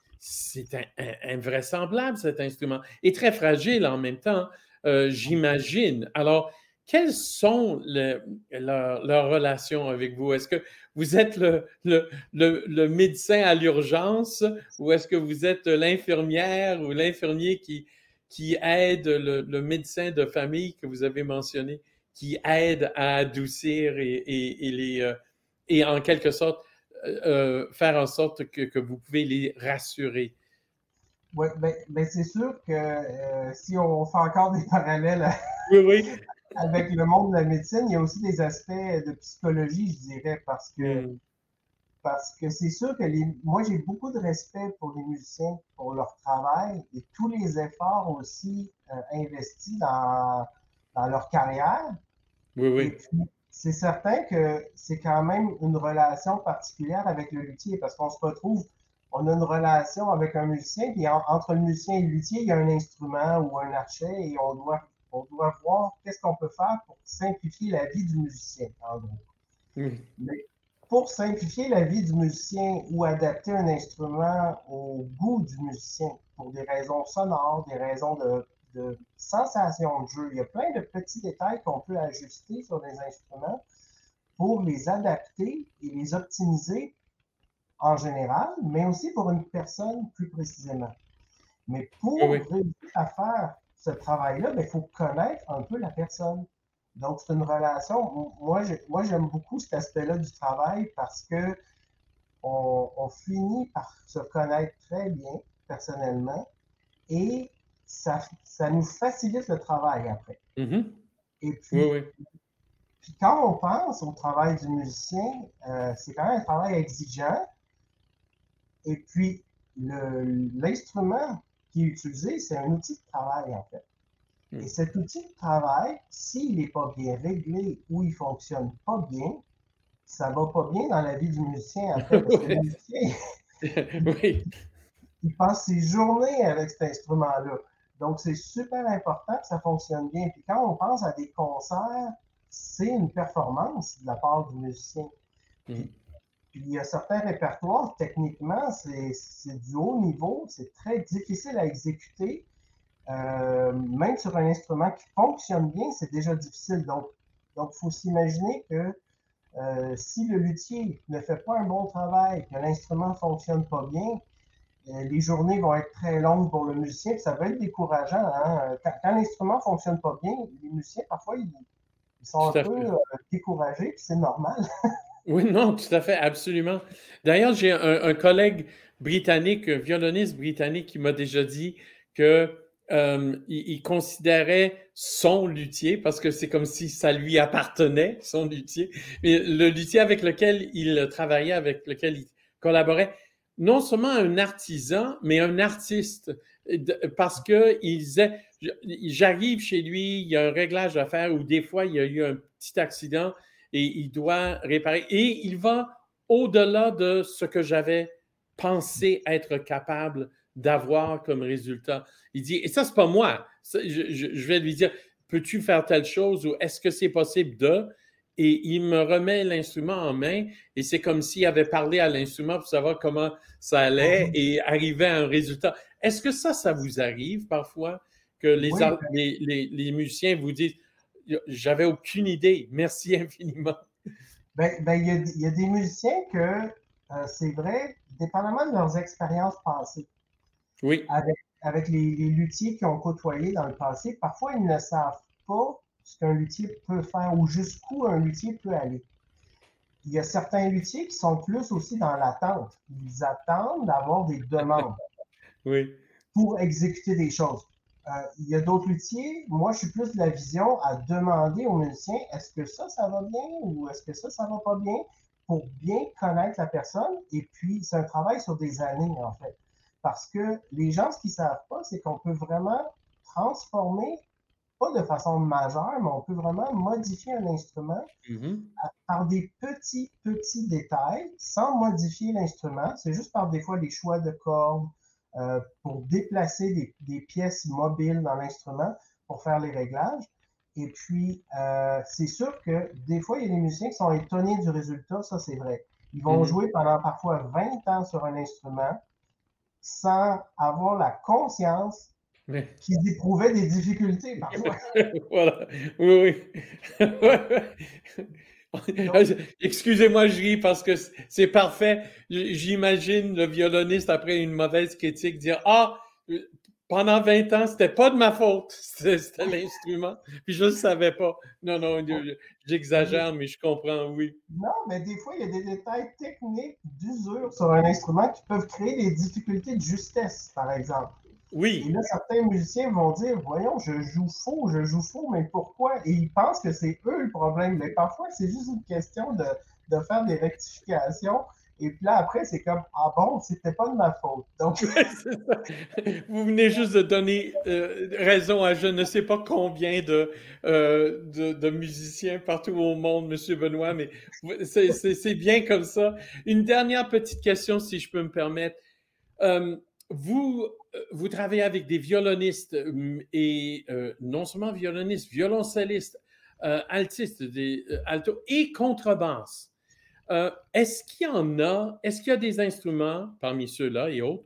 invraisemblable cet instrument et très fragile en même temps, euh, j'imagine. Alors, quelles sont le- leurs relations avec vous? Est-ce que vous êtes le, le- le- le médecin à l'urgence ou est-ce que vous êtes l'infirmière ou l'infirmier qui, qui aide le, médecin de famille que vous avez mentionné, qui aide à adoucir et, et- et les, euh, et en quelque sorte euh, euh, faire en sorte que, que vous pouvez les rassurer? ouais, ben, ben, c'est sûr que euh, si on fait encore des parallèles à- Oui, oui. Avec le monde de la médecine, il y a aussi des aspects de psychologie, je dirais, parce que Mm. parce que c'est sûr que les, moi j'ai beaucoup de respect pour les musiciens, pour leur travail et tous les efforts aussi euh, investis dans, dans leur carrière. Oui, oui. c'est certain que c'est quand même une relation particulière avec le luthier parce qu'on se retrouve, on a une relation avec un musicien, puis en- entre le musicien et le luthier, il y a un instrument ou un archet et on doit, on doit voir qu'est-ce qu'on peut faire pour simplifier la vie du musicien, en gros. Mais pour simplifier la vie du musicien ou adapter un instrument au goût du musicien, pour des raisons sonores, des raisons de, de sensation de jeu, il y a plein de petits détails qu'on peut ajuster sur les instruments pour les adapter et les optimiser en général, mais aussi pour une personne plus précisément. Mais pour Oui, oui. réussir à faire ce travail-là, il faut connaître un peu la personne. Donc, c'est une relation. Moi, moi, j'aime beaucoup cet aspect-là du travail parce que on, on finit par se connaître très bien personnellement et ça, ça nous facilite le travail après. Mhm. Et puis, Oui, oui. puis quand on pense au travail du musicien, euh, c'est quand même un travail exigeant. Et puis, le- l'instrument qui est utilisé, c'est un outil de travail, en fait. Mm. Et cet outil de travail, s'il n'est pas bien réglé ou il ne fonctionne pas bien, ça ne va pas bien dans la vie du musicien, après. Parce que le musicien, oui. il passe ses journées avec cet instrument-là. Donc, c'est super important que ça fonctionne bien. Puis quand on pense à des concerts, c'est une performance de la part du musicien. Mm. Puis il y a certains répertoires, techniquement, c'est du haut niveau, c'est très difficile à exécuter. Euh, même sur un instrument qui fonctionne bien, c'est déjà difficile. Donc, donc, il faut s'imaginer que euh, si le luthier ne fait pas un bon travail, que l'instrument ne fonctionne pas bien, euh, les journées vont être très longues pour le musicien, puis ça va être décourageant. hein. Quand, quand l'instrument ne fonctionne pas bien, les musiciens, parfois, ils, ils sont un peu découragés, puis c'est normal. Oui, non, tout à fait, absolument. D'ailleurs, j'ai un, collègue britannique, un violoniste britannique, qui m'a déjà dit que euh, il considérait son luthier, parce que c'est comme si ça lui appartenait, son luthier, mais le luthier avec lequel il travaillait, avec lequel il collaborait, non seulement un artisan, mais un artiste. Parce que il disait, j'arrive chez lui, il y a un réglage à faire, ou des fois, il y a eu un petit accident et il doit réparer. Et il va au-delà de ce que j'avais pensé être capable d'avoir comme résultat. Il dit, et ça, c'est pas moi. Je, vais lui dire, peux-tu faire telle chose ou est-ce que c'est possible de? Et il me remet l'instrument en main et c'est comme s'il avait parlé à l'instrument pour savoir comment ça allait et arriver à un résultat. Est-ce que ça, ça vous arrive parfois que les, les, les, musiciens vous disent, j'avais aucune idée, merci infiniment? Ben, ben, il, y a, des musiciens que euh, c'est vrai, dépendamment de leurs expériences passées. Oui. Avec, les, luthiers qui ont côtoyé dans le passé, parfois ils ne savent pas ce qu'un luthier peut faire ou jusqu'où un luthier peut aller. Il y a certains luthiers qui sont plus aussi dans l'attente. Ils attendent d'avoir des demandes oui. pour exécuter des choses. Euh, il y a d'autres luthiers, moi je suis plus de la vision à demander aux musiciens est-ce que ça, ça va bien ou est-ce que ça, ça va pas bien pour bien connaître la personne? Et puis, c'est un travail sur des années, en fait. Parce que les gens, ce qu'ils ne savent pas, c'est qu'on peut vraiment transformer, pas de façon majeure, mais on peut vraiment modifier un instrument mm-hmm. par des petits, petits détails sans modifier l'instrument. C'est juste par des fois les choix de cordes euh, pour déplacer des pièces mobiles dans l'instrument pour faire les réglages. Et puis, euh, c'est sûr que des fois, il y a des musiciens qui sont étonnés du résultat, ça c'est vrai. Ils vont mm-hmm. jouer pendant parfois 20 ans sur un instrument sans avoir la conscience qu'ils éprouvaient des difficultés parfois. voilà, oui, oui. Excusez-moi, je ris parce que c'est parfait. J'imagine le violoniste après une mauvaise critique dire Ah, pendant 20 ans, c'était pas de ma faute. C'était l'instrument. Puis je ne savais pas. Non, non, j'exagère, mais je comprends, oui. Non, mais des fois, il y a des détails techniques d'usure sur un instrument qui peuvent créer des difficultés de justesse, par exemple. Oui. Et là, certains musiciens vont dire Voyons, je joue faux, je joue faux, mais pourquoi? Et ils pensent que c'est eux le problème. Mais parfois, c'est juste une question de, de faire des rectifications et puis là, après, c'est comme Ah bon, c'était pas de ma faute. Donc... Vous venez juste de donner euh, raison à je ne sais pas combien de, euh, de, musiciens partout au monde, M. Benoît, mais c'est bien comme ça. Une dernière petite question, si je peux me permettre. Euh, vous, vous travaillez avec des violonistes et non seulement violonistes, violoncellistes, altistes, des altos et contrebasses. Euh, est-ce qu'il y en a, est-ce qu'il y a des instruments parmi ceux-là et autres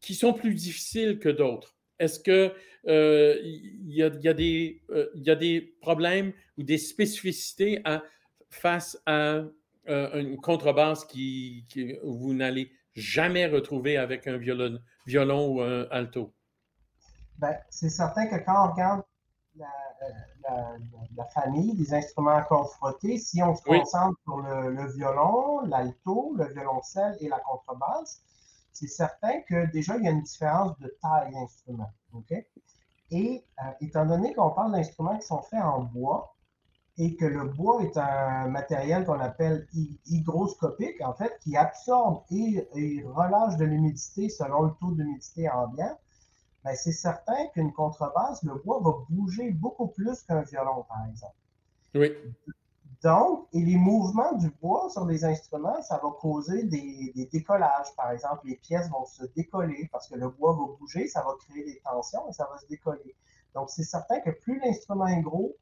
qui sont plus difficiles que d'autres? Est-ce qu'il euh, y, a, des, euh, y a des problèmes ou des spécificités face à une contrebasse qui, vous n'allez jamais retrouver avec un violon, violon ou un alto? Ben, c'est certain que quand on regarde la, famille des instruments à cordes frottées, si on se concentre sur le, violon, l'alto, le violoncelle et la contrebasse, c'est certain que déjà, il y a une différence de taille d'instrument. Et euh, étant donné qu'on parle d'instruments qui sont faits en bois et que le bois est un matériel qu'on appelle hygroscopique, en fait, qui absorbe et relâche de l'humidité selon le taux d'humidité ambiant, ben, c'est certain qu'une contrebasse, le bois va bouger beaucoup plus qu'un violon, par exemple. Oui. Donc, et les mouvements du bois sur les instruments, ça va causer des, décollages. Par exemple, les pièces vont se décoller parce que le bois va bouger, ça va créer des tensions et ça va se décoller. Donc, c'est certain que plus l'instrument est gros,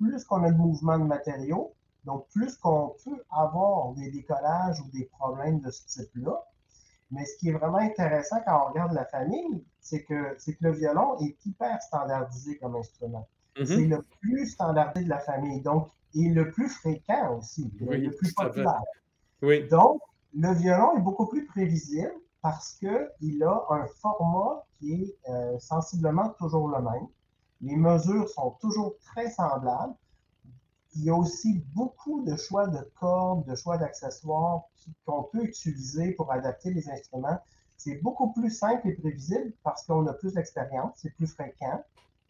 plus qu'on a de mouvements de matériaux, donc plus qu'on peut avoir des décollages ou des problèmes de ce type-là. Mais ce qui est vraiment intéressant quand on regarde la famille, c'est que, que le violon est hyper standardisé comme instrument. Mm-hmm. C'est le plus standardisé de la famille, donc et le plus fréquent aussi, le plus populaire. Oui. Donc, le violon est beaucoup plus prévisible parce qu'il a un format qui est euh, sensiblement toujours le même. Les mesures sont toujours très semblables il y a aussi beaucoup de choix de cordes, de choix d'accessoires qu'on peut utiliser pour adapter les instruments. C'est beaucoup plus simple et prévisible parce qu'on a plus d'expérience, c'est plus fréquent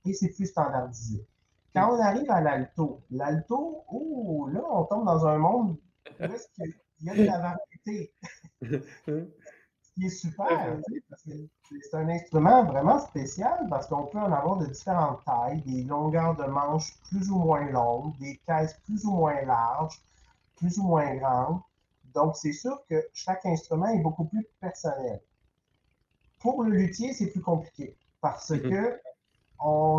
et c'est plus standardisé. Quand on arrive à l'alto, l'alto, oh, là, on tombe dans un monde où il y a de la variété. Qui est super, parce que c'est un instrument vraiment spécial parce qu'on peut en avoir de différentes tailles, des longueurs de manches plus ou moins longues, des caisses plus ou moins larges, plus ou moins grandes. Donc, c'est sûr que chaque instrument est beaucoup plus personnel. Pour le luthier, c'est plus compliqué parce mm-hmm. que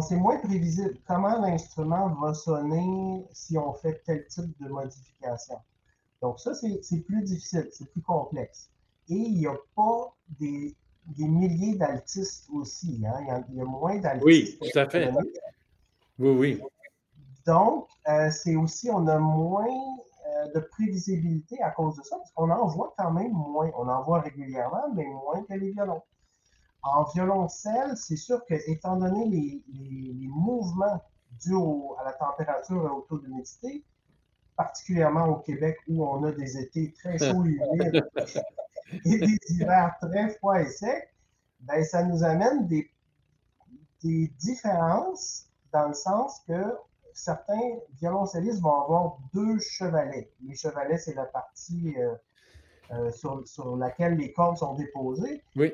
c'est moins prévisible comment l'instrument va sonner si on fait tel type de modification. Donc, ça, c'est plus difficile, c'est plus complexe. Et il n'y a pas des, milliers d'altistes aussi. Hein. Il, y a, moins d'altistes. Oui, tout à fait. Oui, oui. Donc, euh, c'est aussi, on a moins euh, de prévisibilité à cause de ça, parce qu'on en voit quand même moins. On en voit régulièrement, mais moins que les violons. En violoncelle, c'est sûr que, étant donné les, mouvements dus à la température et au taux d'humidité, particulièrement au Québec où on a des étés très chauds et humides et des hivers très froids et secs, ben, ça nous amène des, des différences dans le sens que certains violoncellistes vont avoir deux chevalets. Les chevalets, c'est la partie euh, euh, sur, sur, laquelle les cordes sont déposées. Oui.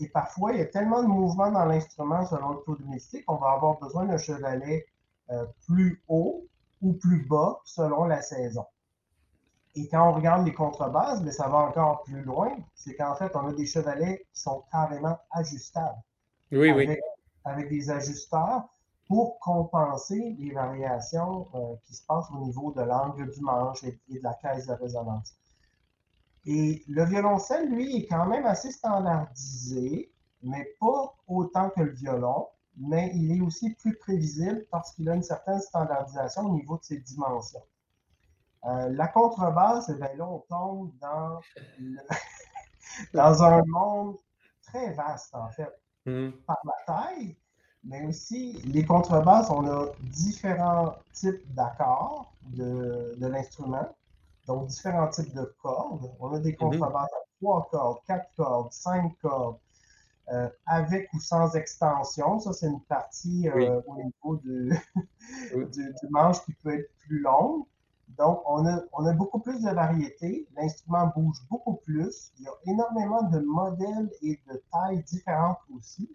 Et, parfois, il y a tellement de mouvements dans l'instrument selon le taux d'humidité qu'on va avoir besoin d'un chevalet euh, plus haut ou plus bas selon la saison. Et quand on regarde les contrebasses, mais ça va encore plus loin, c'est qu'en fait, on a des chevalets qui sont carrément ajustables. Oui, oui. Avec des ajusteurs pour compenser les variations euh, qui se passent au niveau de l'angle du manche et, de la caisse de résonance. Et le violoncelle, lui, est quand même assez standardisé, mais pas autant que le violon mais il est aussi plus prévisible parce qu'il a une certaine standardisation au niveau de ses dimensions. Euh, la contrebasse, eh bien, là, on tombe dans, dans un monde très vaste, en fait, hmm. par la taille, mais aussi les contrebasses, on a différents types d'accords de, de l'instrument, donc différents types de cordes. On a des hmm. contrebasses à trois cordes, quatre cordes, cinq cordes, euh, avec ou sans extension. Ça, c'est une partie euh, au niveau du, manche qui peut être plus longue. Donc, on a, on a beaucoup plus de variété. L'instrument bouge beaucoup plus. Il y a énormément de modèles et de tailles différentes aussi.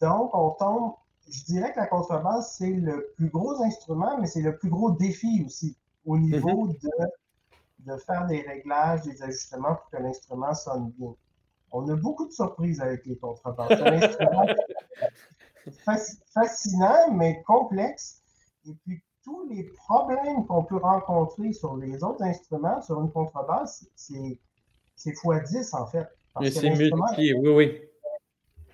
Donc, on tombe, je dirais que la contrebasse, c'est le plus gros instrument, mais c'est le plus gros défi aussi au niveau mm-hmm. de, de faire des réglages, des ajustements pour que l'instrument sonne bien on a beaucoup de surprises avec les contrebasses. C'est un instrument fascinant, mais complexe. Et puis, tous les problèmes qu'on peut rencontrer sur les autres instruments, sur une contrebasse, c'est x10 en fait. Mais c'est multiplié, oui, oui.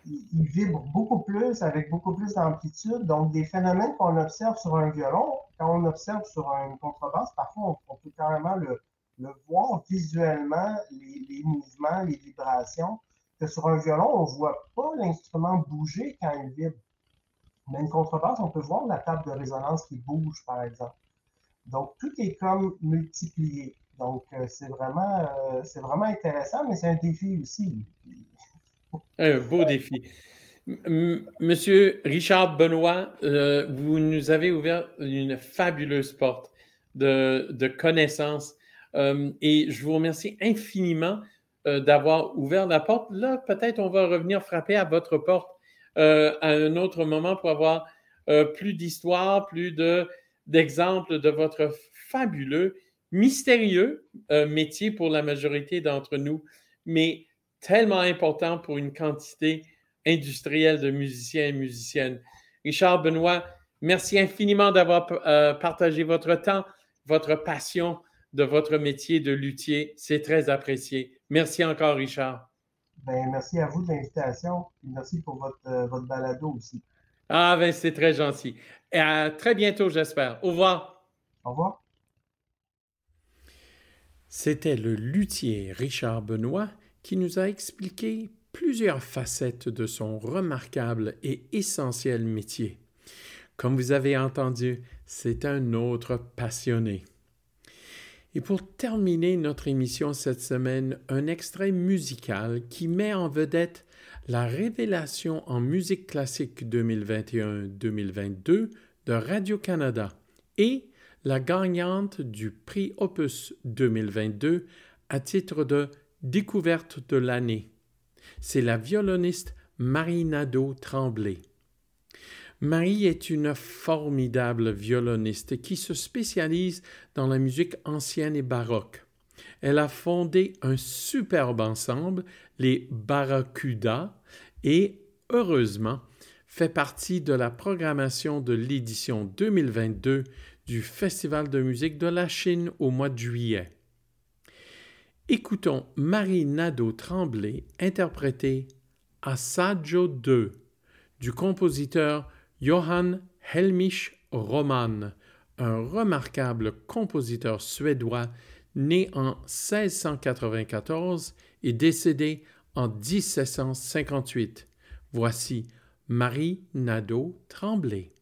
Il, vibre beaucoup plus, avec beaucoup plus d'amplitude. Donc, des phénomènes qu'on observe sur un violon, quand on observe sur une contrebasse, parfois, on peut carrément le, le voir visuellement, les, mouvements, les vibrations, que sur un violon, on ne voit pas l'instrument bouger quand il vibre. Mais une contrebasse, on peut voir la table de résonance qui bouge, par exemple. Donc, tout est comme multiplié. Donc, euh, c'est vraiment, euh, vraiment intéressant, mais c'est un défi aussi. Un beau défi. Monsieur Richard Benoît, euh, vous nous avez ouvert une fabuleuse porte de, connaissances et je vous remercie infiniment d'avoir ouvert la porte. Là, peut-être on va revenir frapper à votre porte euh, à un autre moment pour avoir plus d'histoire, plus d'exemples de, votre fabuleux, mystérieux métier pour la majorité d'entre nous, mais tellement important pour une quantité industrielle de musiciens et musiciennes. Richard Benoît, merci infiniment d'avoir partagé votre temps, votre passion de votre métier de luthier. C'est très apprécié. Merci encore, Richard. Ben, merci à vous de l'invitation. Merci pour votre, euh, votre balado aussi. Ah, ben, c'est très gentil. Et à très bientôt, j'espère. Au revoir. Au revoir. C'était le luthier Richard Benoît qui nous a expliqué plusieurs facettes de son remarquable et essentiel métier. Comme vous avez entendu, c'est un autre passionné. Et pour terminer notre émission cette semaine, un extrait musical qui met en vedette la révélation en musique classique 2021-2022 de Radio-Canada et la gagnante du prix Opus 2022 à titre de découverte de l'année. C'est la violoniste Marie Nadeau Tremblay. Marie est une formidable violoniste qui se spécialise dans la musique ancienne et baroque. Elle a fondé un superbe ensemble, les Barracuda, et heureusement fait partie de la programmation de l'édition 2022 du Festival de musique de la Chine au mois de juillet. Écoutons Marie Nadeau Tremblay interpréter Assaggio 2 du compositeur Johann Helmich Roman, un remarquable compositeur suédois né en 1694 et décédé en 1758. Voici Marie Nadeau Tremblay.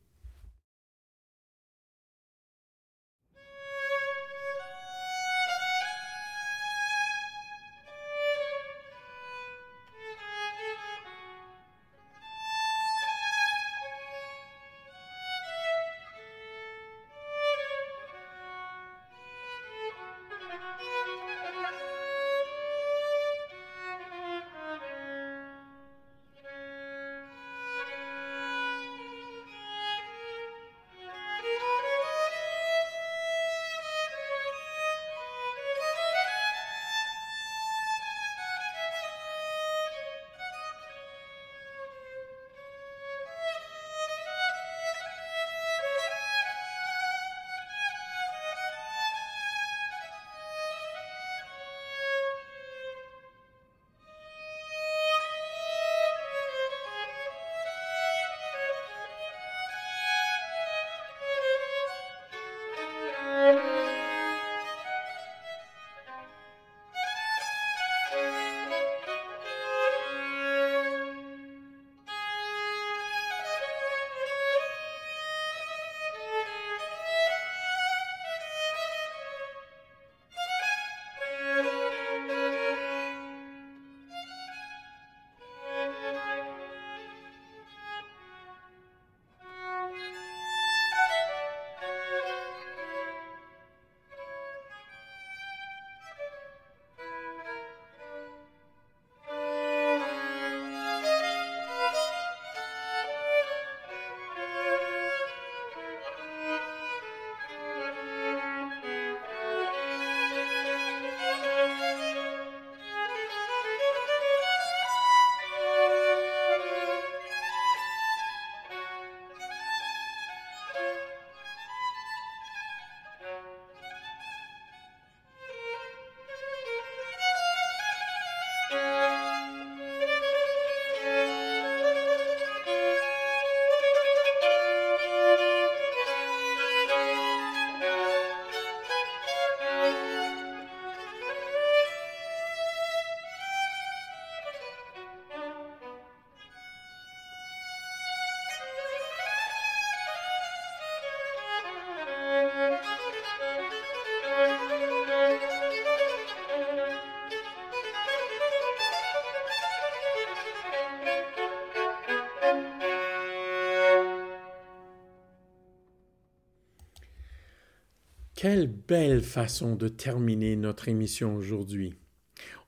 Quelle belle façon de terminer notre émission aujourd'hui.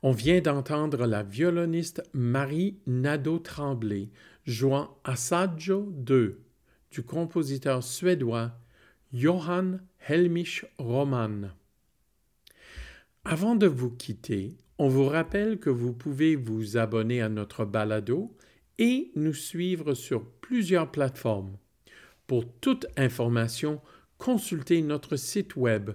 On vient d'entendre la violoniste Marie Nadeau-Tremblay jouant Assaggio 2 du compositeur suédois Johann Helmich Roman. Avant de vous quitter, on vous rappelle que vous pouvez vous abonner à notre balado et nous suivre sur plusieurs plateformes. Pour toute information, consultez notre site web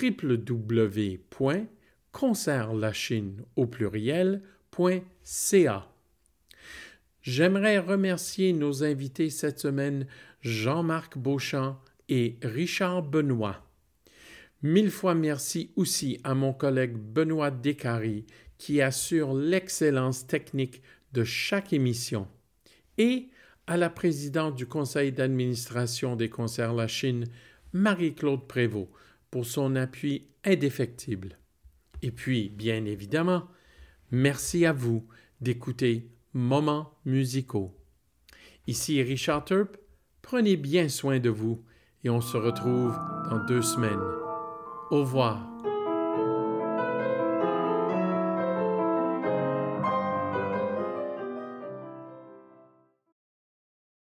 www.concertlachine au pluriel.ca. J'aimerais remercier nos invités cette semaine, Jean-Marc Beauchamp et Richard Benoît. Mille fois merci aussi à mon collègue Benoît Descaries qui assure l'excellence technique de chaque émission et à la présidente du conseil d'administration des concerts La Chine, Marie-Claude Prévost pour son appui indéfectible. Et puis, bien évidemment, merci à vous d'écouter Moments musicaux. Ici Richard Turp, prenez bien soin de vous et on se retrouve dans deux semaines. Au revoir.